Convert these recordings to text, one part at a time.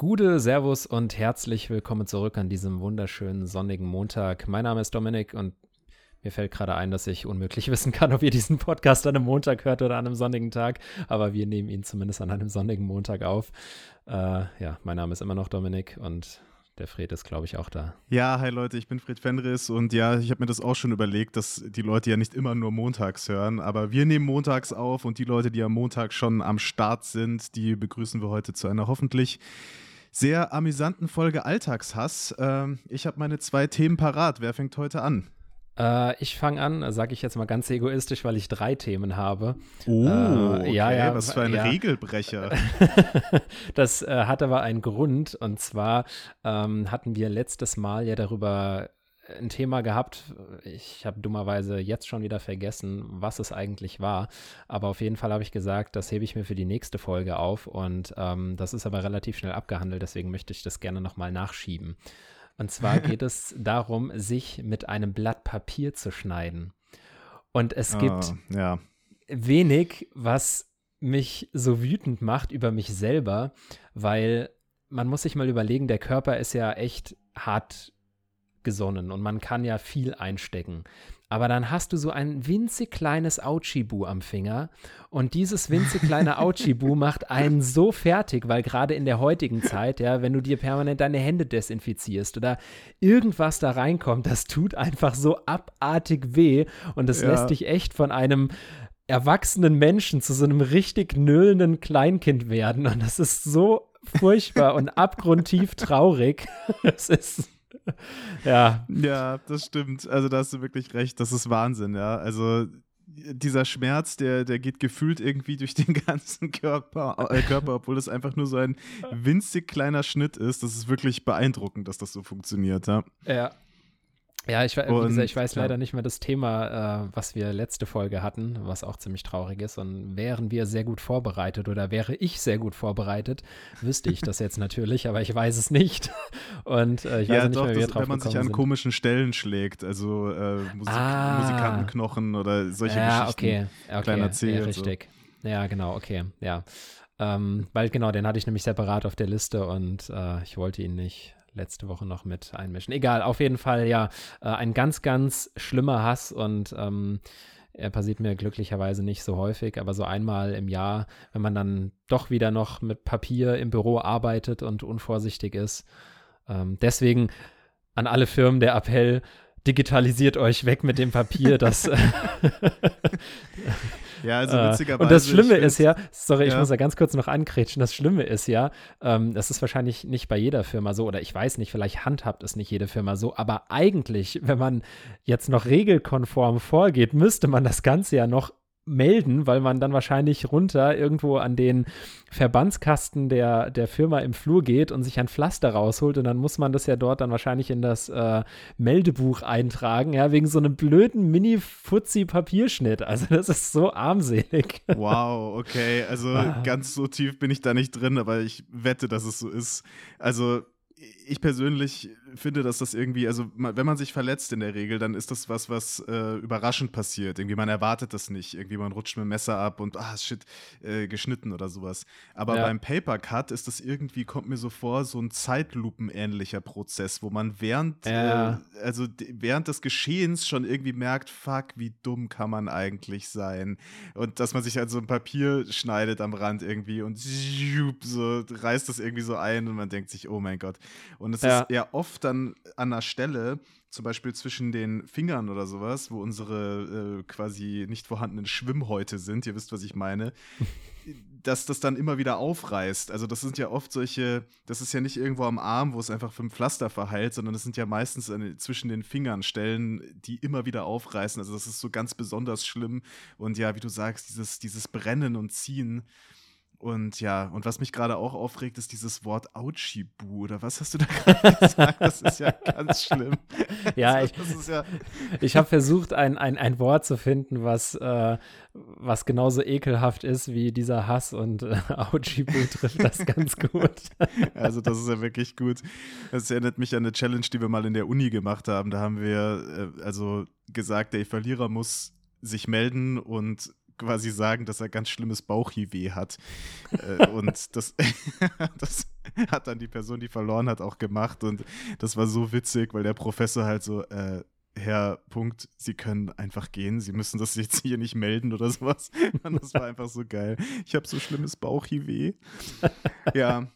Gude, Servus und herzlich willkommen zurück an diesem wunderschönen sonnigen Montag. Mein Name ist Dominik und mir fällt gerade ein, dass ich unmöglich wissen kann, ob ihr diesen Podcast an einem Montag hört oder an einem sonnigen Tag, aber wir nehmen ihn zumindest an einem sonnigen Montag auf. Äh, ja, mein Name ist immer noch Dominik und der Fred ist, glaube ich, auch da. Ja, hi Leute, ich bin Fred Fenris und ja, ich habe mir das auch schon überlegt, dass die Leute ja nicht immer nur montags hören, aber wir nehmen montags auf und die Leute, die am Montag schon am Start sind, die begrüßen wir heute zu einer hoffentlich sehr amüsanten Folge Alltagshass. Ähm, ich habe meine zwei Themen parat. Wer fängt heute an? Äh, ich fange an, sage ich jetzt mal ganz egoistisch, weil ich drei Themen habe. Oh, äh, okay. ja, ja, was für ein ja. Regelbrecher. das äh, hat aber einen Grund und zwar ähm, hatten wir letztes Mal ja darüber ein Thema gehabt. Ich habe dummerweise jetzt schon wieder vergessen, was es eigentlich war. Aber auf jeden Fall habe ich gesagt, das hebe ich mir für die nächste Folge auf. Und ähm, das ist aber relativ schnell abgehandelt. Deswegen möchte ich das gerne nochmal nachschieben. Und zwar geht es darum, sich mit einem Blatt Papier zu schneiden. Und es oh, gibt ja. wenig, was mich so wütend macht über mich selber, weil man muss sich mal überlegen, der Körper ist ja echt hart gesonnen und man kann ja viel einstecken. Aber dann hast du so ein winzig kleines Auchibu am Finger und dieses winzig kleine Auchibu macht einen so fertig, weil gerade in der heutigen Zeit, ja, wenn du dir permanent deine Hände desinfizierst oder irgendwas da reinkommt, das tut einfach so abartig weh und das ja. lässt dich echt von einem erwachsenen Menschen zu so einem richtig nöllenden Kleinkind werden und das ist so furchtbar und abgrundtief traurig. Es ist ja. Ja, das stimmt. Also da hast du wirklich recht. Das ist Wahnsinn, ja. Also dieser Schmerz, der, der geht gefühlt irgendwie durch den ganzen Körper, äh, Körper, obwohl es einfach nur so ein winzig kleiner Schnitt ist. Das ist wirklich beeindruckend, dass das so funktioniert, ja. Ja, ja, ich, und, gesagt, ich weiß leider nicht mehr das Thema, äh, was wir letzte Folge hatten, was auch ziemlich traurig ist. Und wären wir sehr gut vorbereitet oder wäre ich sehr gut vorbereitet, wüsste ich das jetzt natürlich, aber ich weiß es nicht. Und äh, ich weiß ja, nicht doch, mehr, wie wir drauf Wenn man sich an sind. komischen Stellen schlägt, also äh, Musik, ah. Musikantenknochen oder solche ja, Geschichten. Okay, okay. Kleiner C ja, richtig. So. Ja, genau, okay, ja. Ähm, weil genau, den hatte ich nämlich separat auf der Liste und äh, ich wollte ihn nicht letzte Woche noch mit einmischen. Egal, auf jeden Fall ja äh, ein ganz, ganz schlimmer Hass und ähm, er passiert mir glücklicherweise nicht so häufig, aber so einmal im Jahr, wenn man dann doch wieder noch mit Papier im Büro arbeitet und unvorsichtig ist. Ähm, deswegen an alle Firmen der Appell, digitalisiert euch weg mit dem Papier, das Ja, also äh, witzigerweise. Und das Schlimme ist ja, sorry, ja. ich muss da ganz kurz noch ankrätschen, das Schlimme ist ja, ähm, das ist wahrscheinlich nicht bei jeder Firma so, oder ich weiß nicht, vielleicht handhabt es nicht jede Firma so, aber eigentlich, wenn man jetzt noch regelkonform vorgeht, müsste man das Ganze ja noch melden, weil man dann wahrscheinlich runter irgendwo an den Verbandskasten der, der Firma im Flur geht und sich ein Pflaster rausholt und dann muss man das ja dort dann wahrscheinlich in das äh, Meldebuch eintragen, ja, wegen so einem blöden Mini-Fuzzi-Papierschnitt. Also das ist so armselig. Wow, okay, also ah. ganz so tief bin ich da nicht drin, aber ich wette, dass es so ist. Also ich persönlich finde, dass das irgendwie, also wenn man sich verletzt in der Regel, dann ist das was, was äh, überraschend passiert. Irgendwie man erwartet das nicht. Irgendwie man rutscht mit dem Messer ab und ah shit, äh, geschnitten oder sowas. Aber ja. beim Paper Cut ist das irgendwie, kommt mir so vor, so ein Zeitlupenähnlicher Prozess, wo man während, ja. äh, also während des Geschehens schon irgendwie merkt, fuck, wie dumm kann man eigentlich sein. Und dass man sich halt so ein Papier schneidet am Rand irgendwie und so reißt das irgendwie so ein und man denkt sich, oh mein Gott. Und es ja. ist ja oft dann an einer Stelle, zum Beispiel zwischen den Fingern oder sowas, wo unsere äh, quasi nicht vorhandenen Schwimmhäute sind, ihr wisst, was ich meine, dass das dann immer wieder aufreißt. Also das sind ja oft solche, das ist ja nicht irgendwo am Arm, wo es einfach für ein Pflaster verheilt, sondern das sind ja meistens eine, zwischen den Fingern Stellen, die immer wieder aufreißen. Also das ist so ganz besonders schlimm. Und ja, wie du sagst, dieses, dieses Brennen und Ziehen, und ja, und was mich gerade auch aufregt, ist dieses Wort Auchibu oder was hast du da gerade gesagt? Das ist ja ganz schlimm. Ja, also, ich, ja ich habe versucht, ein, ein, ein Wort zu finden, was, äh, was genauso ekelhaft ist wie dieser Hass und äh, Auchibu trifft das ganz gut. also, das ist ja wirklich gut. Das erinnert mich an eine Challenge, die wir mal in der Uni gemacht haben. Da haben wir äh, also gesagt, der Verlierer muss sich melden und quasi sagen, dass er ganz schlimmes Bauchhiweh hat. äh, und das, das, hat dann die Person, die verloren hat, auch gemacht. Und das war so witzig, weil der Professor halt so, äh, Herr Punkt, Sie können einfach gehen, Sie müssen das jetzt hier nicht melden oder sowas. Und das war einfach so geil. Ich habe so schlimmes Bauchhiweh. ja.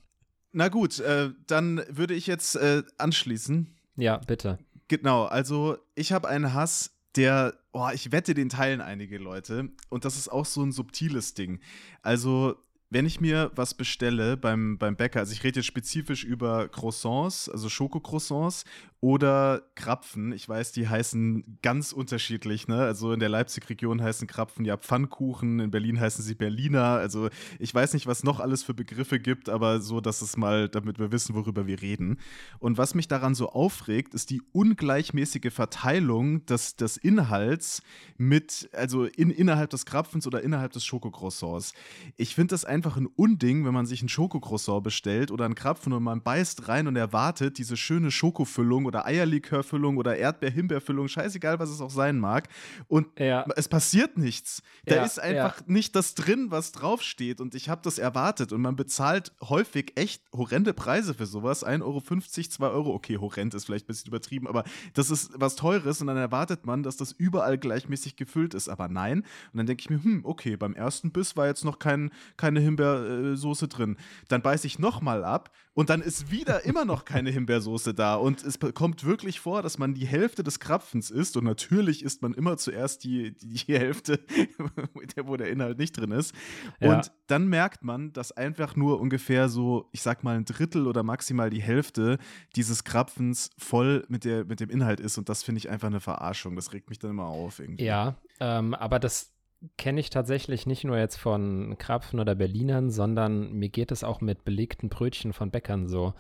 Na gut, äh, dann würde ich jetzt äh, anschließen. Ja, bitte. Genau, also ich habe einen Hass, der, oh, ich wette, den teilen einige Leute. Und das ist auch so ein subtiles Ding. Also wenn ich mir was bestelle beim, beim Bäcker, also ich rede jetzt spezifisch über Croissants, also Schokocroissants oder Krapfen. Ich weiß, die heißen ganz unterschiedlich. Ne? Also in der Leipzig-Region heißen Krapfen ja Pfannkuchen, in Berlin heißen sie Berliner. Also ich weiß nicht, was noch alles für Begriffe gibt, aber so, dass es mal, damit wir wissen, worüber wir reden. Und was mich daran so aufregt, ist die ungleichmäßige Verteilung des, des Inhalts mit, also in, innerhalb des Krapfens oder innerhalb des Schokocroissants. Ich finde das einfach ein Unding, wenn man sich ein Schokocroissant bestellt oder einen Krapfen und man beißt rein und erwartet diese schöne Schokofüllung oder Eierlikörfüllung oder Erdbeer-Himbeerfüllung, scheißegal, was es auch sein mag. Und ja. es passiert nichts. Da ja, ist einfach ja. nicht das drin, was draufsteht. Und ich habe das erwartet. Und man bezahlt häufig echt horrende Preise für sowas. 1,50 Euro, 2 Euro. Okay, horrend ist vielleicht ein bisschen übertrieben, aber das ist was Teures. Und dann erwartet man, dass das überall gleichmäßig gefüllt ist. Aber nein. Und dann denke ich mir, hm, okay, beim ersten Biss war jetzt noch kein, keine Himbeersoße drin. Dann beiße ich nochmal ab und dann ist wieder immer noch keine Himbeersoße da. Und es kommt wirklich vor, dass man die Hälfte des Krapfens isst. Und natürlich isst man immer zuerst die, die Hälfte, wo der Inhalt nicht drin ist. Ja. Und dann merkt man, dass einfach nur ungefähr so, ich sag mal, ein Drittel oder maximal die Hälfte dieses Krapfens voll mit, der, mit dem Inhalt ist. Und das finde ich einfach eine Verarschung. Das regt mich dann immer auf irgendwie. Ja, ähm, aber das kenne ich tatsächlich nicht nur jetzt von Krapfen oder Berlinern, sondern mir geht es auch mit belegten Brötchen von Bäckern so.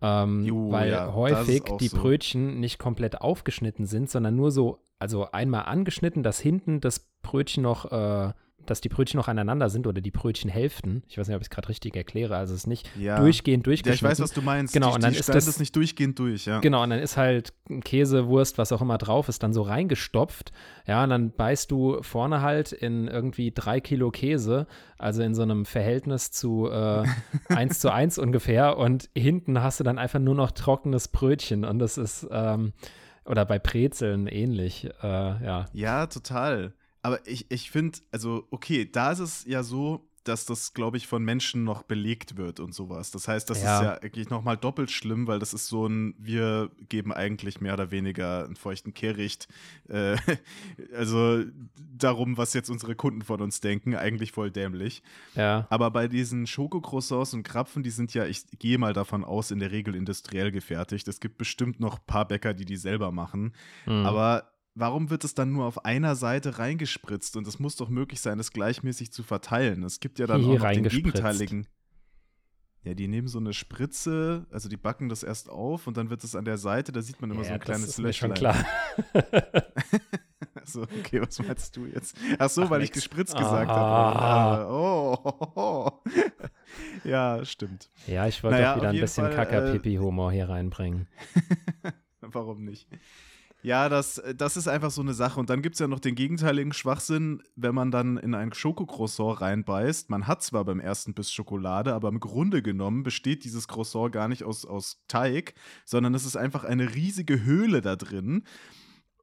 Ähm, jo, weil ja, häufig die so. Brötchen nicht komplett aufgeschnitten sind, sondern nur so, also einmal angeschnitten, dass hinten das Brötchen noch äh, dass die Brötchen noch aneinander sind oder die Brötchenhälften. Ich weiß nicht, ob ich es gerade richtig erkläre. Also es ist nicht ja. durchgehend durchgeschnitten. Ja, ich weiß, was du meinst. Genau, die, und dann ist das nicht durchgehend durch, ja. Genau, und dann ist halt Käse, Wurst, was auch immer drauf ist, dann so reingestopft. Ja, und dann beißt du vorne halt in irgendwie drei Kilo Käse, also in so einem Verhältnis zu äh, 1 zu 1 ungefähr. Und hinten hast du dann einfach nur noch trockenes Brötchen. Und das ist, ähm, oder bei Brezeln ähnlich, äh, ja. Ja, total. Aber ich, ich finde, also, okay, da ist es ja so, dass das, glaube ich, von Menschen noch belegt wird und sowas. Das heißt, das ja. ist ja eigentlich nochmal doppelt schlimm, weil das ist so ein, wir geben eigentlich mehr oder weniger einen feuchten Kehricht. Äh, also darum, was jetzt unsere Kunden von uns denken, eigentlich voll dämlich. Ja. Aber bei diesen Schokocroissants und Krapfen, die sind ja, ich gehe mal davon aus, in der Regel industriell gefertigt. Es gibt bestimmt noch ein paar Bäcker, die die selber machen. Mhm. Aber warum wird es dann nur auf einer Seite reingespritzt? Und es muss doch möglich sein, es gleichmäßig zu verteilen. Es gibt ja dann Hier auch noch den gegenteiligen. Ja, die nehmen so eine Spritze, also die backen das erst auf und dann wird es an der Seite, da sieht man immer ja, so ein kleines Löchlein. schon klar. so, okay, was meinst du jetzt? Ach so, Ach, weil nix. ich gespritzt gesagt habe. Oh, oh, oh, Ja, stimmt. Ja, ich wollte naja, auch wieder ein bisschen Kaka-Pipi-Humor hier reinbringen. Warum nicht? Ja, das, das ist einfach so eine Sache. Und dann gibt es ja noch den gegenteiligen Schwachsinn, wenn man dann in ein Schokocroissant reinbeißt. Man hat zwar beim ersten Biss Schokolade, aber im Grunde genommen besteht dieses Croissant gar nicht aus, aus Teig, sondern es ist einfach eine riesige Höhle da drin.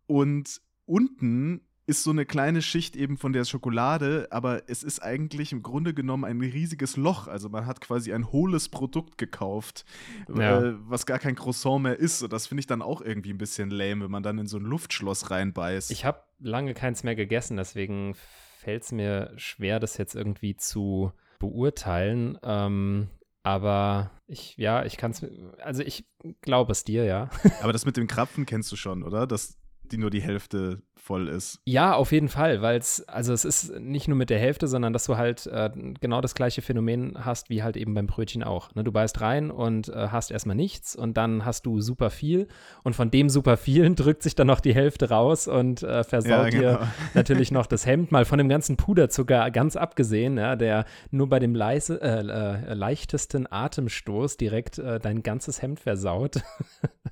Und unten ist so eine kleine Schicht eben von der Schokolade, aber es ist eigentlich im Grunde genommen ein riesiges Loch. Also man hat quasi ein hohles Produkt gekauft, ja. äh, was gar kein Croissant mehr ist. Und das finde ich dann auch irgendwie ein bisschen lame, wenn man dann in so ein Luftschloss reinbeißt. Ich habe lange keins mehr gegessen, deswegen fällt es mir schwer, das jetzt irgendwie zu beurteilen. Ähm, aber ich, ja, ich kann es, also ich glaube es dir, ja. Aber das mit dem Krapfen kennst du schon, oder? Das, die nur die Hälfte voll ist. Ja, auf jeden Fall, weil es, also es ist nicht nur mit der Hälfte, sondern dass du halt äh, genau das gleiche Phänomen hast, wie halt eben beim Brötchen auch. Ne? Du beißt rein und äh, hast erstmal nichts und dann hast du super viel und von dem super vielen drückt sich dann noch die Hälfte raus und äh, versaut ja, genau. dir natürlich noch das Hemd, mal von dem ganzen Puderzucker ganz abgesehen, ja, der nur bei dem leise, äh, äh, leichtesten Atemstoß direkt äh, dein ganzes Hemd versaut.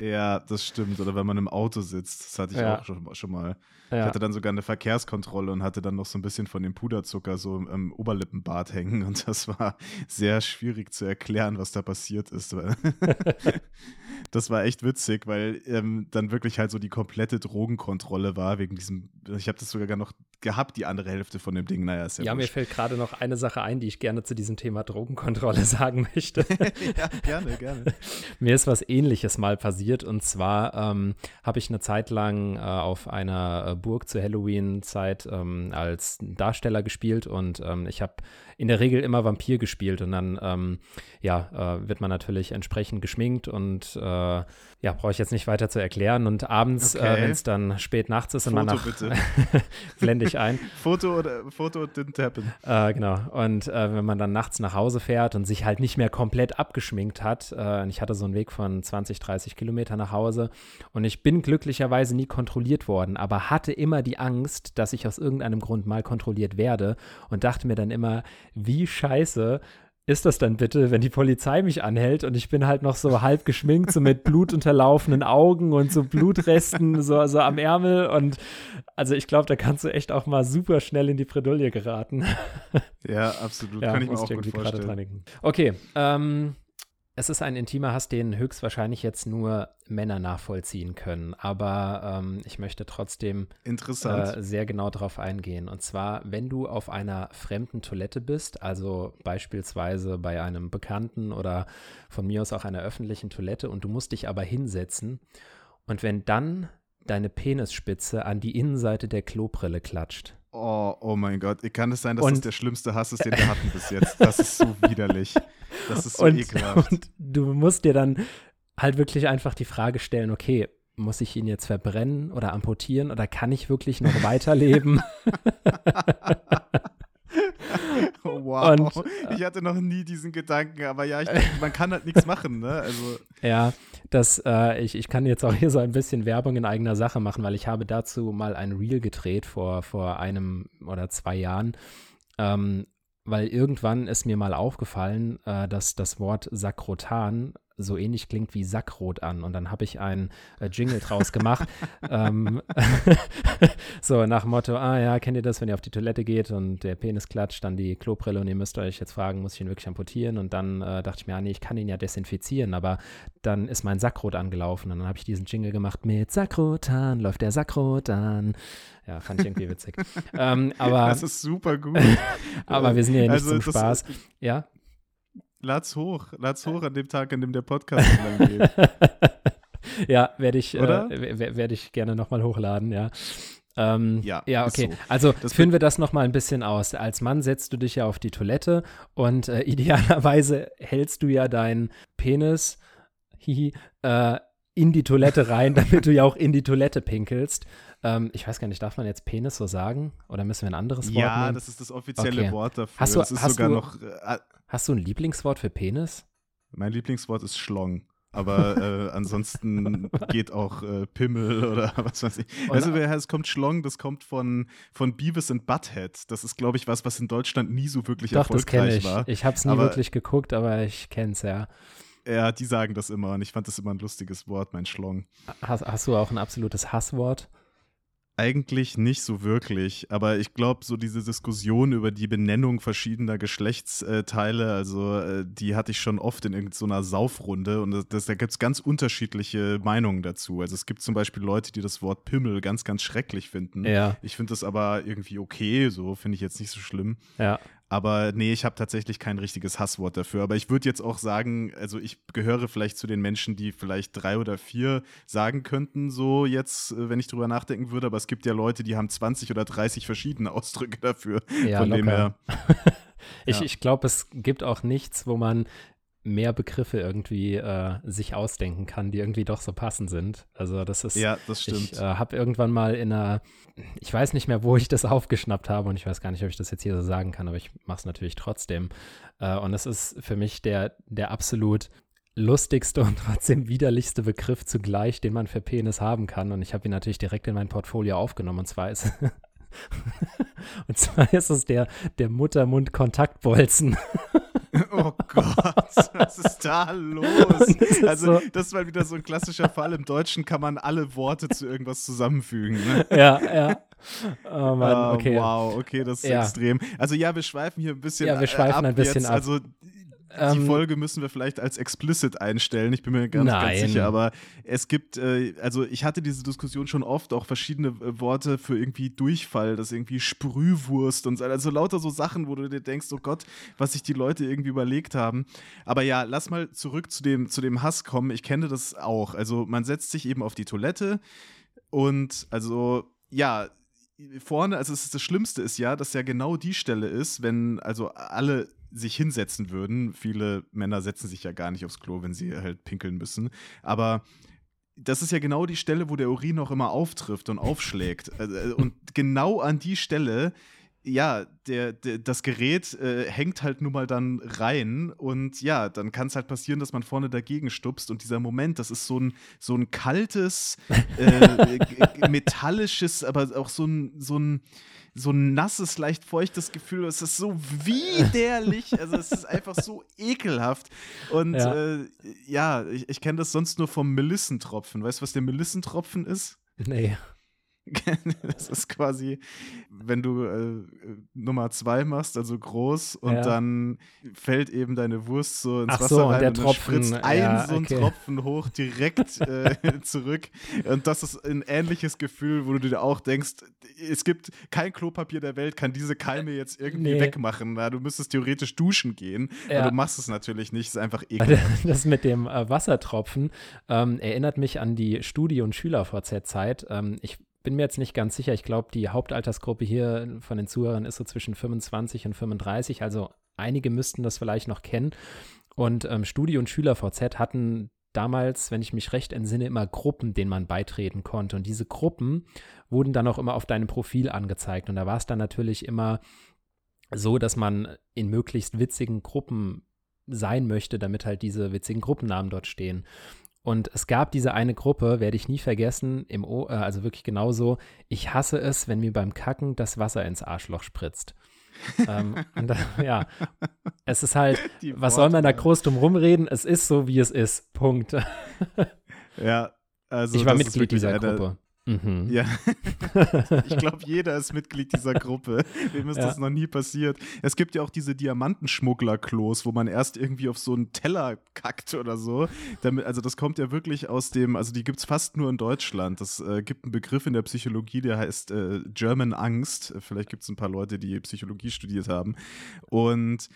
Ja, das stimmt. Oder wenn man im Auto sitzt. Das hatte ich ja. Auch schon, schon mal. Ja. Ich hatte dann sogar eine Verkehrskontrolle und hatte dann noch so ein bisschen von dem Puderzucker so im Oberlippenbart hängen. Und das war sehr schwierig zu erklären, was da passiert ist. das war echt witzig, weil ähm, dann wirklich halt so die komplette Drogenkontrolle war, wegen diesem, ich habe das sogar noch gehabt, die andere Hälfte von dem Ding. Naja, ist ja Ja, wurscht. mir fällt gerade noch eine Sache ein, die ich gerne zu diesem Thema Drogenkontrolle sagen möchte. ja, gerne, gerne. mir ist was ähnliches mal passiert und zwar ähm, habe ich eine Zeit lang äh, auf einer äh, Burg zur Halloween-Zeit ähm, als Darsteller gespielt und ähm, ich habe in der Regel immer Vampir gespielt und dann ähm, ja, äh, wird man natürlich entsprechend geschminkt und äh, ja, brauche ich jetzt nicht weiter zu erklären. Und abends, äh, okay. äh, wenn es dann spät nachts ist und man nach blende ich ein. Foto oder Foto didn't happen. Äh, genau. Und äh, wenn man dann nachts nach Hause fährt und sich halt nicht mehr komplett abgeschminkt hat, ich hatte so einen Weg von 20, 30 Kilometer nach Hause und ich bin glücklicherweise nie kontrolliert worden, aber hatte immer die Angst, dass ich aus irgendeinem Grund mal kontrolliert werde und dachte mir dann immer, wie scheiße ist das dann bitte, wenn die Polizei mich anhält und ich bin halt noch so halb geschminkt, so mit blutunterlaufenden Augen und so Blutresten so, so am Ärmel und also ich glaube, da kannst du echt auch mal super schnell in die Bredouille geraten. Ja, absolut. Ja, Kann ich mir auch gut vorstellen. Okay, ähm, es ist ein intimer Hass, den höchstwahrscheinlich jetzt nur Männer nachvollziehen können. Aber ähm, ich möchte trotzdem äh, sehr genau darauf eingehen. Und zwar, wenn du auf einer fremden Toilette bist, also beispielsweise bei einem Bekannten oder von mir aus auch einer öffentlichen Toilette und du musst dich aber hinsetzen und wenn dann deine Penisspitze an die Innenseite der Klobrille klatscht. Oh, oh mein Gott. Kann es sein, dass und, das der schlimmste Hass ist, den wir hatten bis jetzt? Das ist so widerlich. Das ist so und, ekelhaft. Und du musst dir dann halt wirklich einfach die Frage stellen, okay, muss ich ihn jetzt verbrennen oder amputieren oder kann ich wirklich noch weiterleben? wow. Und, ich hatte noch nie diesen Gedanken, aber ja, ich, man kann halt nichts machen, ne? Also. Ja, das, äh, ich, ich kann jetzt auch hier so ein bisschen Werbung in eigener Sache machen, weil ich habe dazu mal ein Reel gedreht vor, vor einem oder zwei Jahren. Ähm, weil irgendwann ist mir mal aufgefallen, äh, dass das Wort Sakrotan so ähnlich klingt wie Sackrot an. Und dann habe ich einen äh, Jingle draus gemacht. ähm, so nach Motto, ah ja, kennt ihr das, wenn ihr auf die Toilette geht und der Penis klatscht, dann die Klobrille und ihr müsst euch jetzt fragen, muss ich ihn wirklich amputieren? Und dann äh, dachte ich mir, ah nee, ich kann ihn ja desinfizieren, aber dann ist mein Sackrot angelaufen und dann habe ich diesen Jingle gemacht mit Sackrotan, läuft der Sackrot an. Ja, fand ich irgendwie witzig. ähm, aber, das ist super gut. aber wir sind ja nicht also, zum Spaß. ja? Lad's hoch. Lad's hoch an dem Tag, an dem der Podcast lang geht. ja, werde ich, äh, werd ich gerne nochmal hochladen, ja. Ähm, ja, ja, okay. So. Also das führen wir das nochmal ein bisschen aus. Als Mann setzt du dich ja auf die Toilette und äh, idealerweise hältst du ja deinen Penis hihi, äh, in die Toilette rein, damit du ja auch in die Toilette pinkelst. Ähm, ich weiß gar nicht, darf man jetzt Penis so sagen? Oder müssen wir ein anderes Wort ja, nehmen? Ja, das ist das offizielle okay. Wort dafür. Hast du, das ist hast sogar du, noch. Äh, hast du ein Lieblingswort für Penis? Mein Lieblingswort ist Schlong. Aber äh, ansonsten geht auch äh, Pimmel oder was weiß ich. also es kommt Schlong, das kommt von, von Beavis and Butthead. Das ist, glaube ich, was, was in Deutschland nie so wirklich Doch, erfolgreich das ich. war. Ich habe es nie aber, wirklich geguckt, aber ich kenne es ja. Ja, die sagen das immer und ich fand das immer ein lustiges Wort, mein Schlong. Hast, hast du auch ein absolutes Hasswort? Eigentlich nicht so wirklich, aber ich glaube, so diese Diskussion über die Benennung verschiedener Geschlechtsteile, also äh, die hatte ich schon oft in irgendeiner Saufrunde und das, das da gibt es ganz unterschiedliche Meinungen dazu. Also es gibt zum Beispiel Leute, die das Wort Pimmel ganz, ganz schrecklich finden. Ja. Ich finde das aber irgendwie okay, so finde ich jetzt nicht so schlimm. Ja. Aber nee, ich habe tatsächlich kein richtiges Hasswort dafür. Aber ich würde jetzt auch sagen, also ich gehöre vielleicht zu den Menschen, die vielleicht drei oder vier sagen könnten, so jetzt, äh, wenn ich drüber nachdenken würde. Aber es gibt ja Leute, die haben 20 oder 30 verschiedene Ausdrücke dafür. Ja, Von locker. dem her. ich ja. ich glaube, es gibt auch nichts, wo man mehr Begriffe irgendwie äh, sich ausdenken kann, die irgendwie doch so passend sind. Also das ist. Ja, das stimmt. Ich äh, habe irgendwann mal in einer, ich weiß nicht mehr, wo ich das aufgeschnappt habe und ich weiß gar nicht, ob ich das jetzt hier so sagen kann, aber ich mache es natürlich trotzdem. Äh, und es ist für mich der, der absolut lustigste und trotzdem widerlichste Begriff zugleich, den man für Penis haben kann. Und ich habe ihn natürlich direkt in mein Portfolio aufgenommen. Und zwar ist und zwar ist es der, der Muttermund-Kontaktbolzen. Oh Gott, was ist da los? also, so. das ist mal wieder so ein klassischer Fall. Im Deutschen kann man alle Worte zu irgendwas zusammenfügen. Ne? Ja, ja. Oh Mann, ah, okay. wow, okay, das ist ja. extrem. Also, ja, wir schweifen hier ein bisschen ab. Ja, wir schweifen ein bisschen jetzt. ab. Also, die ähm, Folge müssen wir vielleicht als explicit einstellen. Ich bin mir ganz, ganz sicher. Aber es gibt, äh, also ich hatte diese Diskussion schon oft, auch verschiedene äh, Worte für irgendwie Durchfall, das irgendwie Sprühwurst und so. Also lauter so Sachen, wo du dir denkst, oh Gott, was sich die Leute irgendwie überlegt haben. Aber ja, lass mal zurück zu dem, zu dem Hass kommen. Ich kenne das auch. Also man setzt sich eben auf die Toilette und also ja, vorne, also das Schlimmste ist ja, dass ja genau die Stelle ist, wenn also alle sich hinsetzen würden. Viele Männer setzen sich ja gar nicht aufs Klo, wenn sie halt pinkeln müssen. Aber das ist ja genau die Stelle, wo der Urin auch immer auftrifft und aufschlägt. Äh, und genau an die Stelle ja, der, der, das Gerät äh, hängt halt nun mal dann rein und ja, dann kann es halt passieren, dass man vorne dagegen stupst und dieser Moment, das ist so ein, so ein kaltes, äh, metallisches, aber auch so ein, so ein, so ein nasses, leicht feuchtes Gefühl. Es ist so widerlich, also es ist einfach so ekelhaft. Und ja, äh, ja ich, ich kenne das sonst nur vom Melissentropfen. Weißt du, was der Melissentropfen ist? Nee. das ist quasi, wenn du äh, Nummer zwei machst, also groß, und ja. dann fällt eben deine Wurst so ins Ach Wasser so, rein und, der und Tropfen, spritzt ein ja, so ein okay. Tropfen hoch direkt äh, zurück. Und das ist ein ähnliches Gefühl, wo du dir auch denkst, es gibt kein Klopapier der Welt, kann diese Keime jetzt irgendwie nee. wegmachen. Na, du müsstest theoretisch duschen gehen, ja. aber du machst es natürlich nicht, ist einfach ekelhaft. Das mit dem äh, Wassertropfen ähm, erinnert mich an die Studie- und Schüler-VZ-Zeit. Ähm, ich bin mir jetzt nicht ganz sicher. Ich glaube, die Hauptaltersgruppe hier von den Zuhörern ist so zwischen 25 und 35. Also einige müssten das vielleicht noch kennen. Und ähm, Studi- und SchülerVZ hatten damals, wenn ich mich recht entsinne, immer Gruppen, denen man beitreten konnte. Und diese Gruppen wurden dann auch immer auf deinem Profil angezeigt. Und da war es dann natürlich immer so, dass man in möglichst witzigen Gruppen sein möchte, damit halt diese witzigen Gruppennamen dort stehen. Und es gab diese eine Gruppe, werde ich nie vergessen, im o äh, also wirklich genauso. Ich hasse es, wenn mir beim Kacken das Wasser ins Arschloch spritzt. ähm, und, ja, es ist halt, was soll man da groß drum rumreden? Es ist so, wie es ist. Punkt. ja, also. Ich war Mitglied dieser Gruppe. Mhm. Ja, ich glaube, jeder ist Mitglied dieser Gruppe. Wem ist ja. das noch nie passiert? Es gibt ja auch diese Diamantenschmuggler-Klos, wo man erst irgendwie auf so einen Teller kackt oder so. Damit, also das kommt ja wirklich aus dem, also die gibt es fast nur in Deutschland. Das äh, gibt einen Begriff in der Psychologie, der heißt äh, German Angst. Vielleicht gibt es ein paar Leute, die Psychologie studiert haben. Und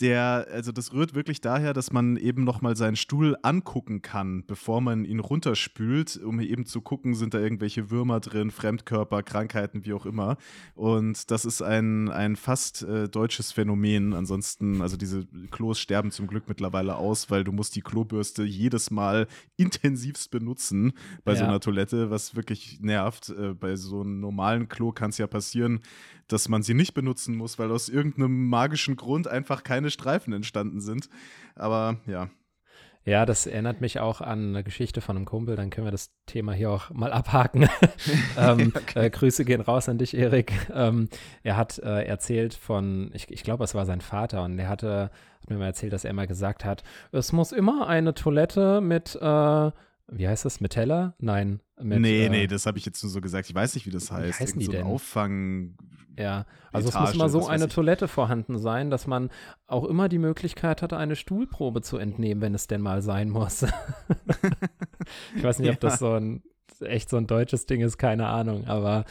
der, also das rührt wirklich daher, dass man eben nochmal seinen Stuhl angucken kann, bevor man ihn runterspült, um eben zu gucken, sind da irgendwelche Würmer drin, Fremdkörper, Krankheiten, wie auch immer. Und das ist ein, ein fast äh, deutsches Phänomen. Ansonsten, also diese Klos sterben zum Glück mittlerweile aus, weil du musst die Klobürste jedes Mal intensivst benutzen bei ja. so einer Toilette, was wirklich nervt. Äh, bei so einem normalen Klo kann es ja passieren, dass man sie nicht benutzen muss, weil aus irgendeinem magischen Grund einfach keine Streifen entstanden sind. Aber ja. Ja, das erinnert mich auch an eine Geschichte von einem Kumpel, dann können wir das Thema hier auch mal abhaken. ähm, okay. äh, Grüße gehen raus an dich, Erik. Ähm, er hat äh, erzählt von, ich, ich glaube, es war sein Vater, und er hatte, hat mir mal erzählt, dass er immer gesagt hat, es muss immer eine Toilette mit äh, wie heißt das? Mit Teller? Nein. Mit, nee, äh, nee, das habe ich jetzt nur so gesagt. Ich weiß nicht, wie das heißt. Wie heißen die so denn? Auffang. Ja, also Etage, es muss mal so eine Toilette vorhanden sein, dass man auch immer die Möglichkeit hat, eine Stuhlprobe zu entnehmen, wenn es denn mal sein muss. ich weiß nicht, ob das so ein echt so ein deutsches Ding ist, keine Ahnung, aber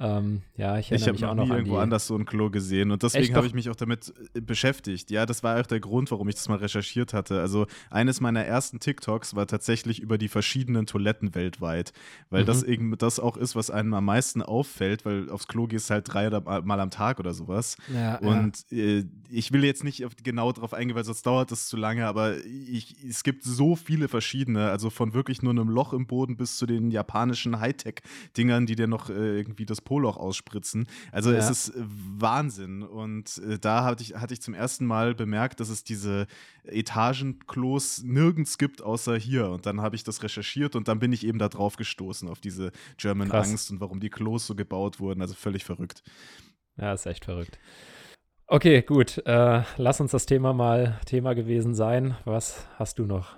ähm, ja, ich erinnere ich mich auch noch nie an irgendwo anders so ein Klo gesehen und deswegen habe ich mich auch damit äh, beschäftigt. Ja, das war auch der Grund, warum ich das mal recherchiert hatte. Also eines meiner ersten TikToks war tatsächlich über die verschiedenen Toiletten weltweit, weil mhm. das eben das auch ist, was einem am meisten auffällt, weil aufs Klo gehst halt drei Mal am Tag oder sowas. Ja, und ja. Äh, ich will jetzt nicht genau darauf eingehen, weil sonst dauert das zu lange, aber ich, es gibt so viele verschiedene, also von wirklich nur einem Loch im Boden bis zu den japanischen Hightech-Dingern, die dir noch äh, irgendwie das Poloch ausspritzen. Also ja. es ist äh, Wahnsinn. Und äh, da hatte ich, hatte ich zum ersten Mal bemerkt, dass es diese Etagenklos nirgends gibt, außer hier. Und dann habe ich das recherchiert und dann bin ich eben da drauf gestoßen, auf diese German Krass. Angst und warum die Klos so gebaut wurden. Also völlig verrückt. Ja, ist echt verrückt. Okay, gut. Äh, lass uns das Thema mal Thema gewesen sein. Was hast du noch?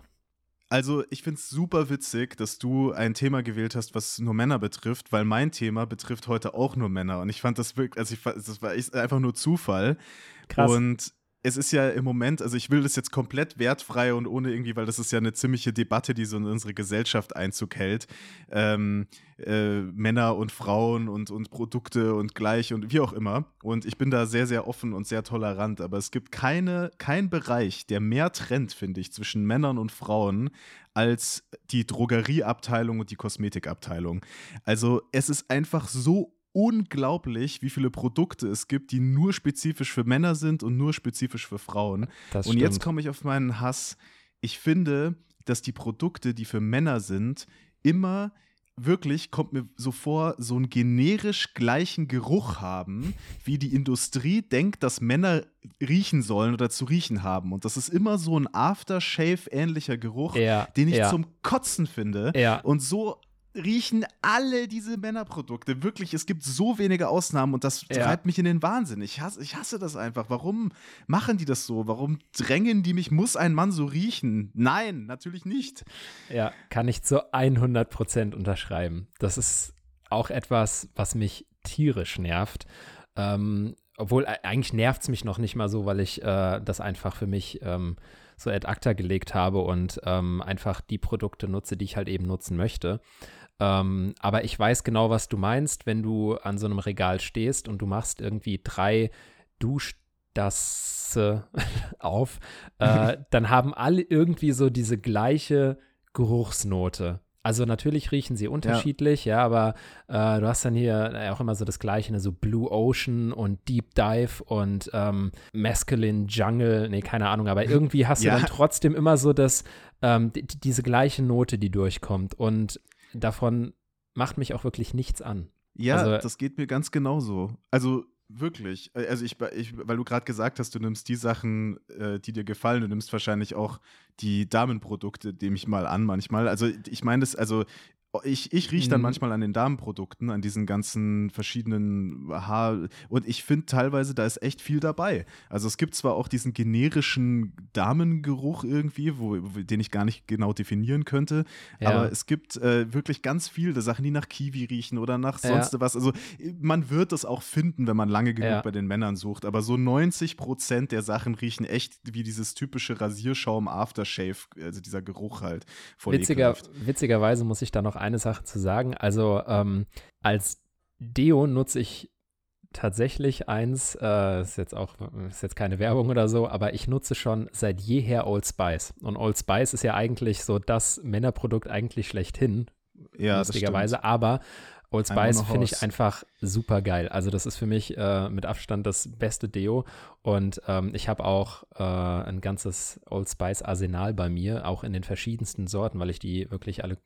Also, ich finde es super witzig, dass du ein Thema gewählt hast, was nur Männer betrifft, weil mein Thema betrifft heute auch nur Männer. Und ich fand das wirklich, also ich, das war einfach nur Zufall. Krass. Und es ist ja im Moment, also ich will das jetzt komplett wertfrei und ohne irgendwie, weil das ist ja eine ziemliche Debatte, die so in unsere Gesellschaft Einzug hält. Ähm, äh, Männer und Frauen und, und Produkte und gleich und wie auch immer. Und ich bin da sehr, sehr offen und sehr tolerant. Aber es gibt keine, keinen Bereich, der mehr trennt, finde ich, zwischen Männern und Frauen als die Drogerieabteilung und die Kosmetikabteilung. Also es ist einfach so unglaublich, wie viele Produkte es gibt, die nur spezifisch für Männer sind und nur spezifisch für Frauen. Das und stimmt. jetzt komme ich auf meinen Hass. Ich finde, dass die Produkte, die für Männer sind, immer wirklich kommt mir so vor, so einen generisch gleichen Geruch haben, wie die Industrie denkt, dass Männer riechen sollen oder zu riechen haben. Und das ist immer so ein Aftershave-ähnlicher Geruch, ja, den ich ja. zum Kotzen finde. Ja. Und so riechen alle diese Männerprodukte. Wirklich, es gibt so wenige Ausnahmen und das ja. treibt mich in den Wahnsinn. Ich hasse, ich hasse das einfach. Warum machen die das so? Warum drängen die mich? Muss ein Mann so riechen? Nein, natürlich nicht. Ja, kann ich zu 100 Prozent unterschreiben. Das ist auch etwas, was mich tierisch nervt. Ähm, obwohl, äh, eigentlich nervt es mich noch nicht mal so, weil ich äh, das einfach für mich ähm, so ad acta gelegt habe und ähm, einfach die Produkte nutze, die ich halt eben nutzen möchte. Ähm, aber ich weiß genau, was du meinst, wenn du an so einem Regal stehst und du machst irgendwie drei Duschdasse auf, äh, dann haben alle irgendwie so diese gleiche Geruchsnote. Also natürlich riechen sie unterschiedlich, ja, ja aber äh, du hast dann hier auch immer so das Gleiche, ne, so Blue Ocean und Deep Dive und ähm, Masculine Jungle, nee, keine Ahnung, aber irgendwie hast ja. du dann trotzdem immer so das, ähm, diese gleiche Note, die durchkommt. Und davon macht mich auch wirklich nichts an. Ja, also, das geht mir ganz genauso. Also wirklich. Äh, also ich, ich weil du gerade gesagt hast, du nimmst die Sachen, äh, die dir gefallen, du nimmst wahrscheinlich auch die Damenprodukte, nehme ich mal an manchmal. Also ich meine das, also ich, ich rieche dann mhm. manchmal an den Damenprodukten, an diesen ganzen verschiedenen Haar. Und ich finde teilweise, da ist echt viel dabei. Also es gibt zwar auch diesen generischen Damengeruch irgendwie, wo, den ich gar nicht genau definieren könnte, ja. aber es gibt äh, wirklich ganz viele Sachen, die nach Kiwi riechen oder nach sonst ja. was. Also man wird das auch finden, wenn man lange genug ja. bei den Männern sucht. Aber so 90 Prozent der Sachen riechen echt wie dieses typische Rasierschaum Aftershave, also dieser Geruch halt. Witziger, witzigerweise muss ich da noch eine Sache zu sagen. Also ähm, als Deo nutze ich tatsächlich eins, äh, ist jetzt auch, ist jetzt keine Werbung oder so, aber ich nutze schon seit jeher Old Spice. Und Old Spice ist ja eigentlich so das Männerprodukt eigentlich schlechthin, ja, lustigerweise, aber Old Spice finde ich einfach super geil. Also das ist für mich äh, mit Abstand das beste Deo und ähm, ich habe auch äh, ein ganzes Old Spice Arsenal bei mir, auch in den verschiedensten Sorten, weil ich die wirklich alle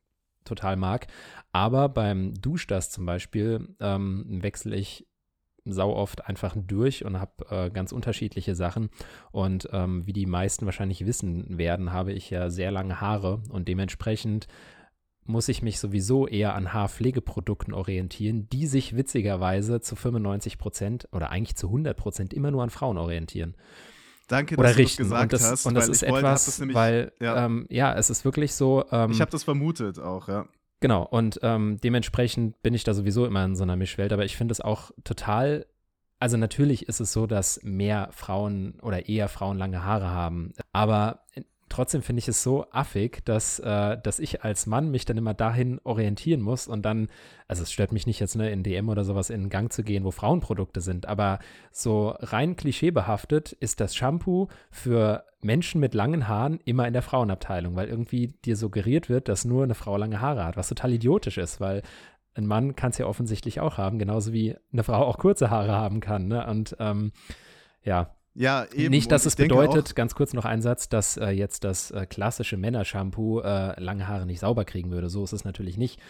total mag. Aber beim Duschdas zum Beispiel ähm, wechsle ich sau oft einfach durch und habe äh, ganz unterschiedliche Sachen. Und ähm, wie die meisten wahrscheinlich wissen werden, habe ich ja sehr lange Haare und dementsprechend muss ich mich sowieso eher an Haarpflegeprodukten orientieren, die sich witzigerweise zu 95 Prozent oder eigentlich zu 100 Prozent immer nur an Frauen orientieren. Danke, dass Oder du richten. das gesagt und das, hast. Und das ist etwas, das nämlich, weil, ja. Ähm, ja. es ist wirklich so. Ähm, ich habe das vermutet auch, ja. Genau, und ähm, dementsprechend bin ich da sowieso immer in so einer Mischwelt, aber ich finde es auch total, also natürlich ist es so, dass mehr Frauen oder eher Frauen lange Haare haben, aber trotzdem finde ich es so affig, dass, äh, dass ich als Mann mich dann immer dahin orientieren muss und dann, also es stört mich nicht jetzt ne, in DM oder sowas in Gang zu gehen, wo Frauenprodukte sind, aber so rein klischeebehaftet ist das Shampoo für Menschen mit langen Haaren immer in der Frauenabteilung, weil irgendwie dir suggeriert wird, dass nur eine Frau lange Haare hat, was total idiotisch ist, weil ein Mann kann es ja offensichtlich auch haben, genauso wie eine Frau auch kurze Haare haben kann. Ne? Und ähm, ja, ja, eben. Nicht, dass es bedeutet, ganz kurz noch ein Satz, dass äh, jetzt das äh, klassische Männershampoo äh, lange Haare nicht sauber kriegen würde. So ist es natürlich nicht.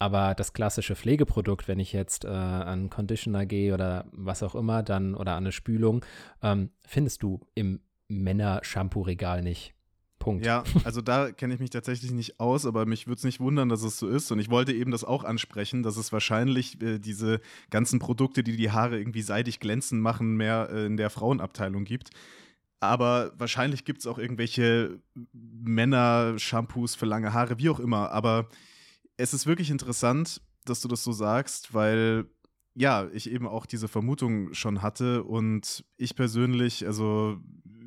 Aber das klassische Pflegeprodukt, wenn ich jetzt äh, an Conditioner gehe oder was auch immer, dann oder an eine Spülung, ähm, findest du im Männershampoo-Regal nicht. Punkt. Ja, also da kenne ich mich tatsächlich nicht aus, aber mich würde es nicht wundern, dass es so ist. Und ich wollte eben das auch ansprechen, dass es wahrscheinlich äh, diese ganzen Produkte, die die Haare irgendwie seidig glänzen machen, mehr äh, in der Frauenabteilung gibt. Aber wahrscheinlich gibt es auch irgendwelche Männer-Shampoos für lange Haare, wie auch immer. Aber es ist wirklich interessant, dass du das so sagst, weil ja, ich eben auch diese Vermutung schon hatte und ich persönlich, also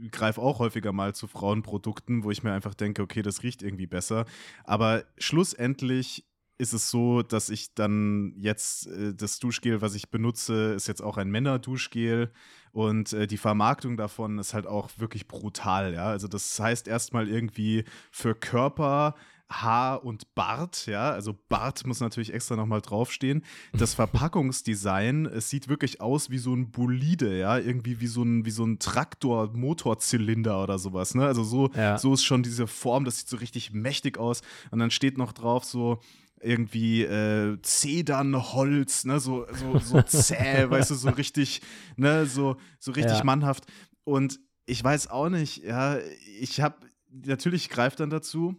greife auch häufiger mal zu Frauenprodukten, wo ich mir einfach denke, okay, das riecht irgendwie besser. Aber schlussendlich ist es so, dass ich dann jetzt äh, das Duschgel, was ich benutze, ist jetzt auch ein Männerduschgel und äh, die Vermarktung davon ist halt auch wirklich brutal, ja. Also das heißt erstmal irgendwie für Körper Haar und Bart, ja, also Bart muss natürlich extra nochmal draufstehen. Das Verpackungsdesign, es sieht wirklich aus wie so ein Bolide, ja, irgendwie wie so ein, wie so ein Traktor-Motorzylinder oder sowas, ne? Also so, ja. so ist schon diese Form, das sieht so richtig mächtig aus. Und dann steht noch drauf so, irgendwie äh, Zedernholz, ne, so, so, so zäh, weißt du, so richtig, ne, so, so richtig ja. mannhaft. Und ich weiß auch nicht, ja, ich habe, natürlich greift dann dazu,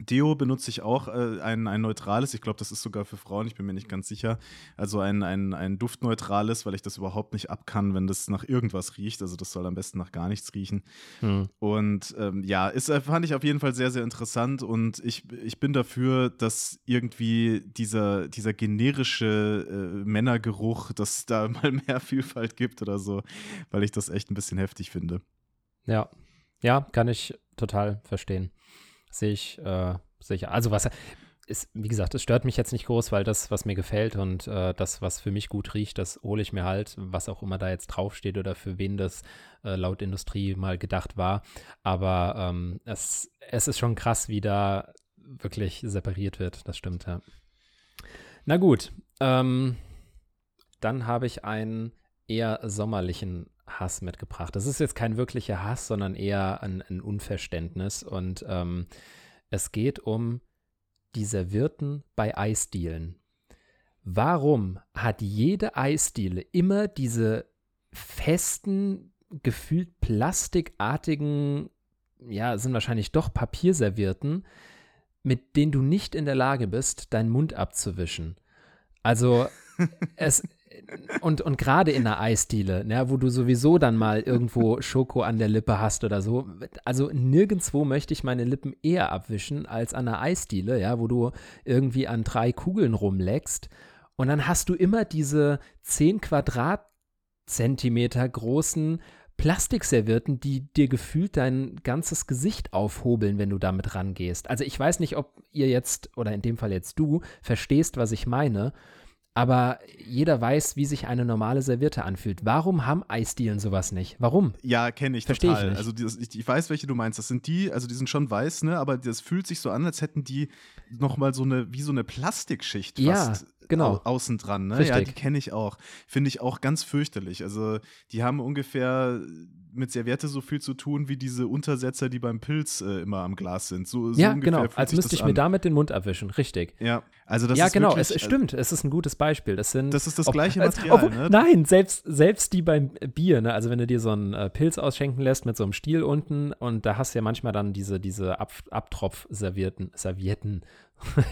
Deo benutze ich auch äh, ein, ein neutrales, ich glaube, das ist sogar für Frauen, ich bin mir nicht ganz sicher. Also ein, ein, ein duftneutrales, weil ich das überhaupt nicht ab kann, wenn das nach irgendwas riecht. Also das soll am besten nach gar nichts riechen. Hm. Und ähm, ja, ist, äh, fand ich auf jeden Fall sehr, sehr interessant und ich, ich bin dafür, dass irgendwie dieser, dieser generische äh, Männergeruch, dass da mal mehr Vielfalt gibt oder so, weil ich das echt ein bisschen heftig finde. Ja, ja, kann ich total verstehen sehe ich, äh, ich, also was, ist, wie gesagt, es stört mich jetzt nicht groß, weil das, was mir gefällt und äh, das, was für mich gut riecht, das hole ich mir halt, was auch immer da jetzt draufsteht oder für wen das äh, laut Industrie mal gedacht war. Aber ähm, es, es ist schon krass, wie da wirklich separiert wird, das stimmt, ja. Na gut, ähm, dann habe ich einen eher sommerlichen Hass mitgebracht. Das ist jetzt kein wirklicher Hass, sondern eher ein, ein Unverständnis. Und ähm, es geht um die Servierten bei Eisdielen. Warum hat jede Eisdiele immer diese festen, gefühlt plastikartigen, ja, sind wahrscheinlich doch Papierservierten, mit denen du nicht in der Lage bist, deinen Mund abzuwischen? Also, es, und, und gerade in der Eisdiele, ne, wo du sowieso dann mal irgendwo Schoko an der Lippe hast oder so. Also nirgendwo möchte ich meine Lippen eher abwischen als an der Eisdiele, ja, wo du irgendwie an drei Kugeln rumleckst. Und dann hast du immer diese 10 Quadratzentimeter großen Plastikservierten, die dir gefühlt dein ganzes Gesicht aufhobeln, wenn du damit rangehst. Also ich weiß nicht, ob ihr jetzt, oder in dem Fall jetzt du, verstehst, was ich meine. Aber jeder weiß, wie sich eine normale Serviette anfühlt. Warum haben Eisdielen sowas nicht? Warum? Ja, kenne ich Versteh total. Ich. Also das, ich, ich, weiß, welche du meinst. Das sind die, also die sind schon weiß, ne? Aber das fühlt sich so an, als hätten die noch mal so eine, wie so eine Plastikschicht fast ja, genau. au außen dran. Ne? Ja, die kenne ich auch. Finde ich auch ganz fürchterlich. Also die haben ungefähr mit Serviette so viel zu tun wie diese Untersetzer, die beim Pilz äh, immer am Glas sind. So, so ja, genau. Als müsste ich an. mir damit den Mund abwischen. Richtig. Ja, also das ja, ist genau. Wirklich, es, es stimmt. Es ist ein gutes Beispiel. Das sind. Das ist das ob, gleiche Material. Obwohl, ne? Nein, selbst selbst die beim Bier. Ne? Also wenn du dir so einen äh, Pilz ausschenken lässt mit so einem Stiel unten und da hast du ja manchmal dann diese diese Ab Abtropf-Servietten, Servietten.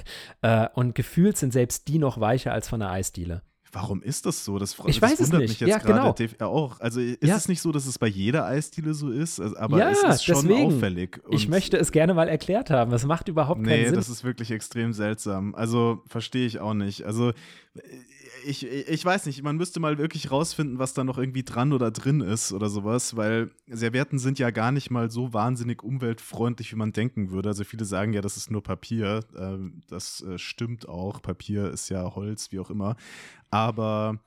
äh, und gefühlt sind selbst die noch weicher als von der Eisdiele. Warum ist das so? Das, ich das weiß wundert es mich jetzt ja, gerade genau. auch. Also ist ja. es nicht so, dass es bei jeder Eisdiele so ist? Also, aber ja, es ist schon deswegen. auffällig. Und ich möchte es gerne mal erklärt haben. Es macht überhaupt keinen nee, Sinn. Nee, das ist wirklich extrem seltsam. Also verstehe ich auch nicht. Also ich, ich weiß nicht, man müsste mal wirklich rausfinden, was da noch irgendwie dran oder drin ist oder sowas, weil Servietten sind ja gar nicht mal so wahnsinnig umweltfreundlich, wie man denken würde. Also viele sagen ja, das ist nur Papier. Ähm, das äh, stimmt auch. Papier ist ja Holz, wie auch immer. Aber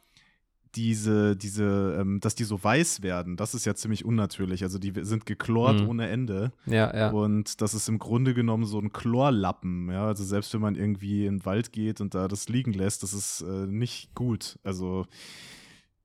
diese, diese, ähm, dass die so weiß werden, das ist ja ziemlich unnatürlich. Also die sind geklort mhm. ohne Ende. Ja, ja. Und das ist im Grunde genommen so ein Chlorlappen, ja. Also selbst wenn man irgendwie in den Wald geht und da das liegen lässt, das ist äh, nicht gut. Also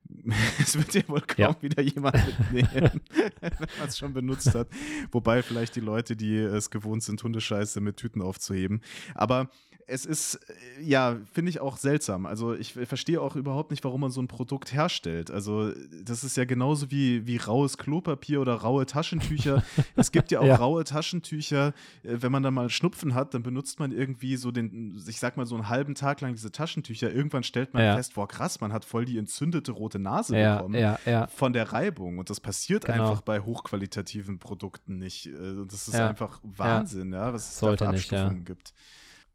es wird ja wohl kaum ja. wieder jemand mitnehmen, wenn man es schon benutzt hat. Wobei vielleicht die Leute, die es gewohnt sind, Hundescheiße mit Tüten aufzuheben. Aber es ist, äh, ja, finde ich auch seltsam. Also ich verstehe auch überhaupt nicht, warum man so ein Produkt herstellt. Also das ist ja genauso wie, wie raues Klopapier oder raue Taschentücher. es gibt ja auch ja. raue Taschentücher. Äh, wenn man dann mal Schnupfen hat, dann benutzt man irgendwie so den, ich sag mal so einen halben Tag lang diese Taschentücher. Irgendwann stellt man ja. fest, boah krass, man hat voll die entzündete rote Nase ja, bekommen von der Reibung. Und das passiert genau. einfach bei hochqualitativen Produkten nicht. Äh, das ist einfach Wahnsinn, ja, was es Sollte da für Abstufungen nicht, gibt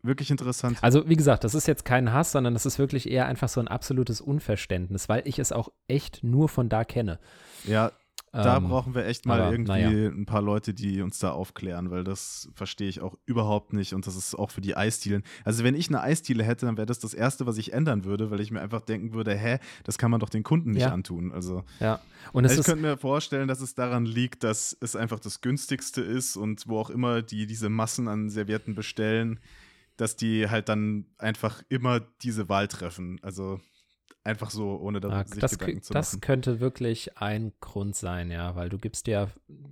wirklich interessant. Also, wie gesagt, das ist jetzt kein Hass, sondern das ist wirklich eher einfach so ein absolutes Unverständnis, weil ich es auch echt nur von da kenne. Ja, da ähm, brauchen wir echt mal aber, irgendwie ja. ein paar Leute, die uns da aufklären, weil das verstehe ich auch überhaupt nicht und das ist auch für die Eisdielen. Also wenn ich eine Eisdiele hätte, dann wäre das das Erste, was ich ändern würde, weil ich mir einfach denken würde, hä, das kann man doch den Kunden nicht ja. antun. Also ja. und also ich könnte mir vorstellen, dass es daran liegt, dass es einfach das günstigste ist und wo auch immer die diese Massen an Servietten bestellen, dass die halt dann einfach immer diese Wahl treffen. Also einfach so, ohne da ja, sich das, Gedanken zu das machen. Das könnte wirklich ein Grund sein, ja, weil du gibst ja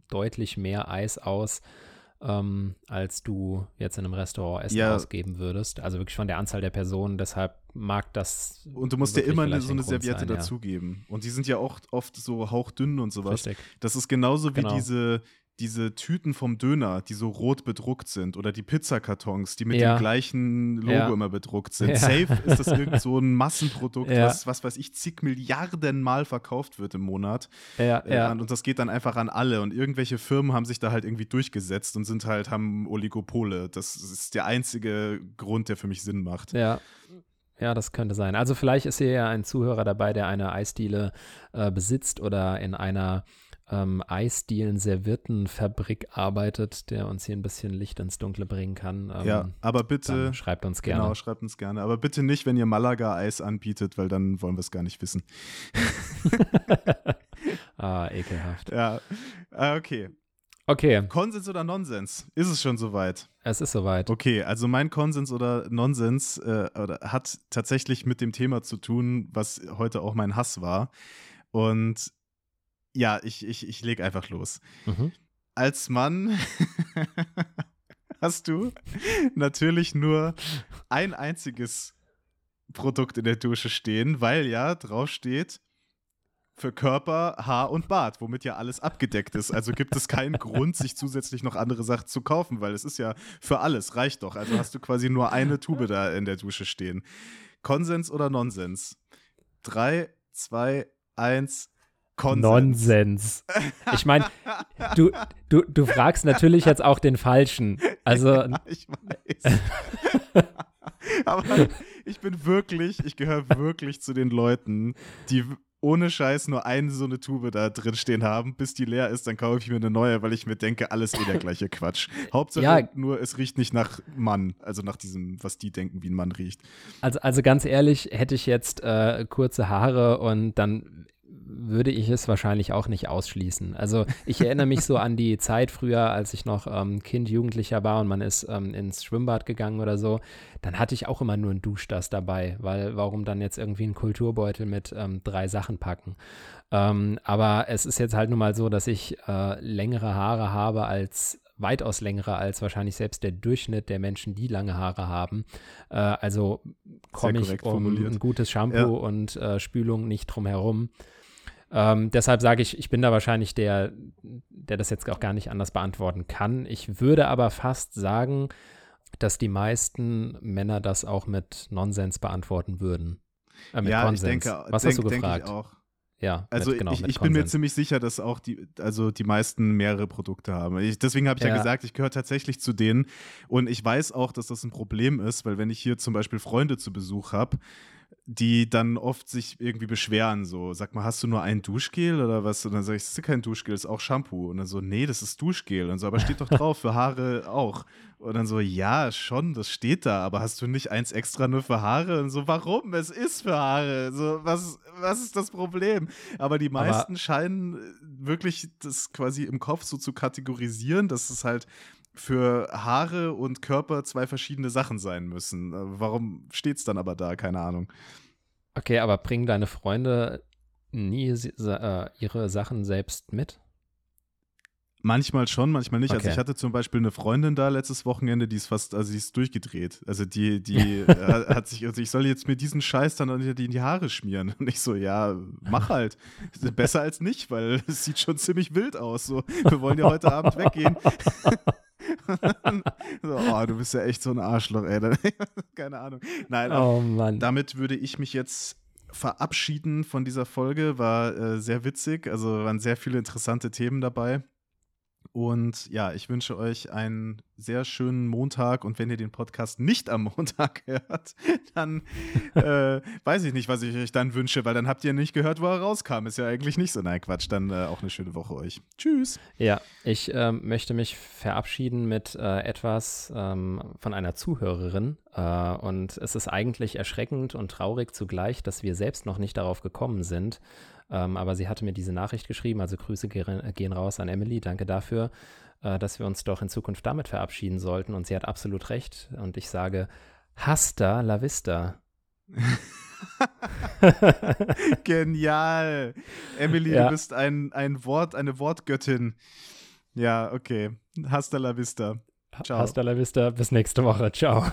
deutlich mehr Eis aus, ähm, als du jetzt in einem Restaurant Essen ja. ausgeben würdest. Also wirklich von der Anzahl der Personen. Deshalb mag das. Und du musst dir immer eine, so eine Serviette sein, dazugeben. Ja. Und die sind ja auch oft so hauchdünn und sowas. Richtig. Das ist genauso wie genau. diese, diese Tüten vom Döner, die so rot bedruckt sind, oder die Pizzakartons, die mit ja. dem gleichen Logo ja. immer bedruckt sind. Ja. Safe ist das irgend so ein Massenprodukt, was, was weiß ich, zig Milliarden Mal verkauft wird im Monat. Äh, und das geht dann einfach an alle. Und irgendwelche Firmen haben sich da halt irgendwie durchgesetzt und sind halt, haben Oligopole. Das ist der einzige Grund, der für mich Sinn macht. Ja. Ja, das könnte sein. Also vielleicht ist hier ja ein Zuhörer dabei, der eine Eisdiele äh, besitzt oder in einer ähm, Eisdielen-Serviettenfabrik arbeitet, der uns hier ein bisschen Licht ins Dunkle bringen kann. Ähm, ja, aber bitte. Schreibt uns gerne. Genau, schreibt uns gerne. Aber bitte nicht, wenn ihr Malaga-Eis anbietet, weil dann wollen wir es gar nicht wissen. ah, ekelhaft. Ja, ah, okay. Okay. Konsens oder Nonsens? Ist es schon soweit? Es ist soweit. Okay, also mein Konsens oder Nonsens äh, oder hat tatsächlich mit dem Thema zu tun, was heute auch mein Hass war. Und ja, ich, ich, ich leg einfach los. Mhm. Als Mann hast du natürlich nur ein einziges Produkt in der Dusche stehen, weil ja drauf steht für Körper, Haar und Bart, womit ja alles abgedeckt ist. Also gibt es keinen Grund, sich zusätzlich noch andere Sachen zu kaufen, weil es ist ja für alles, reicht doch. Also hast du quasi nur eine Tube da in der Dusche stehen. Konsens oder Nonsens? Drei, zwei, eins. Konsens. Nonsens. Ich meine, du, du, du fragst natürlich jetzt auch den Falschen. Also. Ja, ich weiß. Aber ich bin wirklich, ich gehöre wirklich zu den Leuten, die ohne Scheiß nur eine so eine Tube da drin stehen haben. Bis die leer ist, dann kaufe ich mir eine neue, weil ich mir denke, alles eh der gleiche Quatsch. Hauptsache ja. nur, es riecht nicht nach Mann, also nach diesem, was die denken, wie ein Mann riecht. Also, also ganz ehrlich, hätte ich jetzt äh, kurze Haare und dann würde ich es wahrscheinlich auch nicht ausschließen. Also ich erinnere mich so an die Zeit früher, als ich noch ähm, Kind, Jugendlicher war und man ist ähm, ins Schwimmbad gegangen oder so, dann hatte ich auch immer nur ein Duschdas dabei, weil warum dann jetzt irgendwie einen Kulturbeutel mit ähm, drei Sachen packen? Ähm, aber es ist jetzt halt nun mal so, dass ich äh, längere Haare habe als weitaus längere als wahrscheinlich selbst der Durchschnitt der Menschen, die lange Haare haben. Äh, also komme ich um formuliert. ein gutes Shampoo ja. und äh, Spülung nicht drum herum. Ähm, deshalb sage ich, ich bin da wahrscheinlich der, der das jetzt auch gar nicht anders beantworten kann. Ich würde aber fast sagen, dass die meisten Männer das auch mit Nonsens beantworten würden. Äh, mit ja, Konsens. ich denke, Was denk, hast du gefragt? Ich auch. Ja, also mit, genau, ich, ich bin mir ziemlich sicher, dass auch die, also die meisten mehrere Produkte haben. Ich, deswegen habe ich ja. ja. gesagt, ich gehöre tatsächlich zu denen. Und ich weiß auch, dass das ein Problem ist, weil wenn ich hier zum Beispiel Freunde zu Besuch habe, die dann oft sich irgendwie beschweren, so, sag mal, hast du nur ein Duschgel oder was? Und dann sage ich, das ist kein Duschgel, das ist auch Shampoo. Und dann so, nee, das ist Duschgel. Und so, aber steht doch drauf, für Haare auch. Und dann so, ja, schon, das steht da, aber hast du nicht eins extra nur für Haare? Und so, warum? Es ist für Haare. So, was, was ist das Problem? Aber die meisten aber scheinen wirklich das quasi im Kopf so zu kategorisieren, dass es halt für Haare und Körper zwei verschiedene Sachen sein müssen. Äh, warum steht es dann aber da? Keine Ahnung. Okay, aber bringen deine Freunde nie äh, ihre Sachen selbst mit? Manchmal schon, manchmal nicht. Also okay. Also ich hatte zum Beispiel eine Freundin da letztes Wochenende, die ist fast, also die ist durchgedreht. Also die, die hat sich, also ich soll jetzt mir diesen Scheiß dann in die Haare schmieren. Und ich so, ja, mach halt. Besser als nicht, weil es sieht schon ziemlich wild aus. So, wir wollen ja heute Abend weggehen. so, oh, du bist ja echt so ein Arschloch, ey. Keine Ahnung. Nein, oh, Mann. damit würde ich mich jetzt verabschieden von dieser Folge. War äh, sehr witzig, also waren sehr viele interessante Themen dabei. Und ja, ich wünsche euch einen sehr schönen Montag. Und wenn ihr den Podcast nicht am Montag hört, dann äh, weiß ich nicht, was ich euch dann wünsche, weil dann habt ihr nicht gehört, wo er rauskam. Ist ja eigentlich nicht so. Nein, Quatsch. Dann äh, auch eine schöne Woche euch. Tschüss. Ja, ich äh, möchte mich verabschieden mit äh, etwas ähm, von einer Zuhörerin. Äh, und es ist eigentlich erschreckend und traurig zugleich, dass wir selbst noch nicht darauf gekommen sind ähm, aber sie hatte mir diese Nachricht geschrieben, also Grüße gehen raus an Emily, danke dafür, äh, dass wir uns doch in Zukunft damit verabschieden sollten. Und sie hat absolut recht. Und ich sage, hasta la vista. Genial. Emily, ja. du bist ein, ein Wort, eine Wortgöttin. Ja, okay. Hasta la vista. Ciao. Hasta la vista. Bis nächste Woche. Ciao.